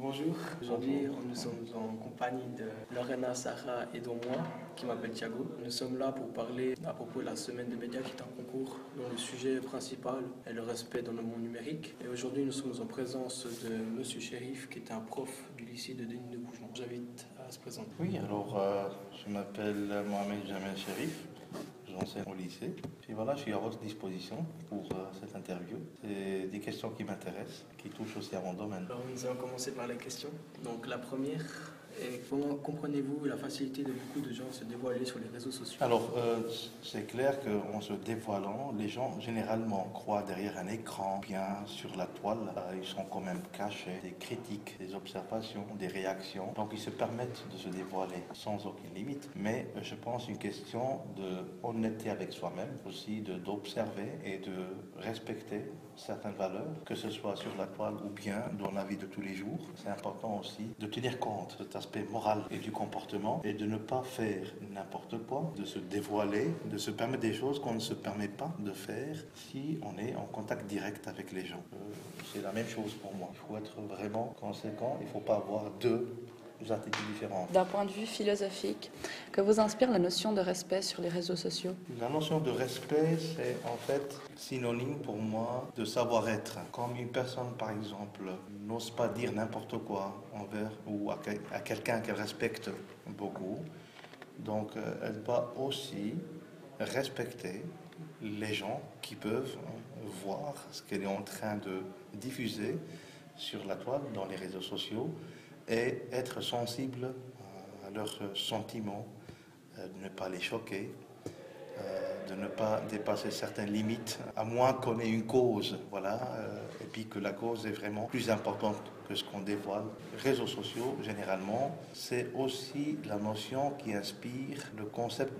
Bonjour, aujourd'hui nous sommes en compagnie de Lorena, Sarah et de moi, qui m'appelle Thiago. Nous sommes là pour parler à propos de la semaine des médias qui est en concours, dont le sujet principal est le respect dans le monde numérique. Et aujourd'hui nous sommes en présence de Monsieur Shérif, qui est un prof du lycée de Denis de Gougemont. J'invite à se présenter. Oui, alors euh, je m'appelle Mohamed Jamel Shérif j'enseigne au lycée. Puis voilà, je suis à votre disposition pour euh, cette interview. C'est des questions qui m'intéressent, qui touchent aussi à mon domaine. Alors nous allons commencer par les questions. Donc la première, et comment comprenez-vous la facilité de beaucoup de gens se dévoiler sur les réseaux sociaux? Alors, euh, c'est clair qu'en se dévoilant, les gens généralement croient derrière un écran, bien sur la toile, euh, ils sont quand même cachés, des critiques, des observations, des réactions. Donc, ils se permettent de se dévoiler sans aucune limite. Mais euh, je pense une question de honnêteté avec soi-même, aussi d'observer et de respecter certaines valeurs, que ce soit sur la toile ou bien dans la vie de tous les jours. C'est important aussi de tenir compte de cet aspect moral et du comportement et de ne pas faire n'importe quoi, de se dévoiler, de se permettre des choses qu'on ne se permet pas de faire si on est en contact direct avec les gens. Euh, c'est la même chose pour moi. Il faut être vraiment conséquent, il ne faut pas avoir deux d'un point de vue philosophique, que vous inspire la notion de respect sur les réseaux sociaux? La notion de respect, c'est en fait synonyme pour moi de savoir-être. Comme une personne, par exemple, n'ose pas dire n'importe quoi envers ou à, quelqu'un qu'elle respecte beaucoup, donc euh, elle doit aussi respecter les gens qui peuvent voir ce qu'elle est en train de diffuser sur la toile, dans les réseaux sociaux, et être sensible euh, à leurs sentiments, euh, de ne pas les choquer, euh, de ne pas dépasser certaines limites, à moins qu'on ait une cause, voilà, et puis que la cause est vraiment plus importante que ce qu'on dévoile. Réseaux sociaux, généralement, c'est aussi la notion qui inspire le concept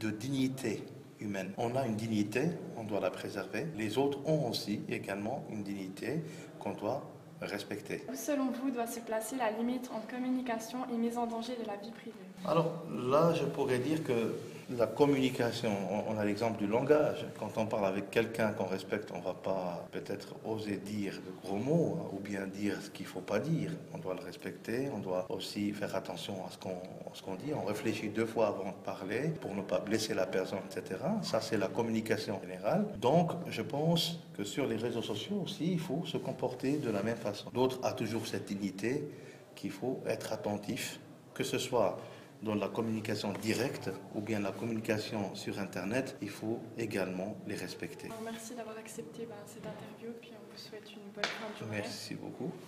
de dignité humaine. On a une dignité, on doit la préserver. Les autres ont aussi également une dignité qu'on doit respecter. Où, selon vous, doit se placer la limite entre communication et mise en danger de la vie privée? Alors là, je pourrais dire que la communication, on a l'exemple du langage. Quand on parle avec quelqu'un qu'on respecte, on ne va pas peut-être oser dire de gros mots hein, ou bien dire ce qu'il ne faut pas dire. On doit le respecter, on doit aussi faire attention à ce qu'on dit. On réfléchit deux fois avant de parler pour ne pas blesser la personne, etc. Ça, c'est la communication générale. Donc, je pense que sur les réseaux sociaux aussi, il faut se comporter de la même façon. D'autres a toujours cette dignité qu'il faut être attentif, que ce soit dans la communication directe ou bien la communication sur Internet, il faut également les respecter. Merci d'avoir accepté ben, cette interview, puis on vous souhaite une bonne fin de journée. Merci beaucoup.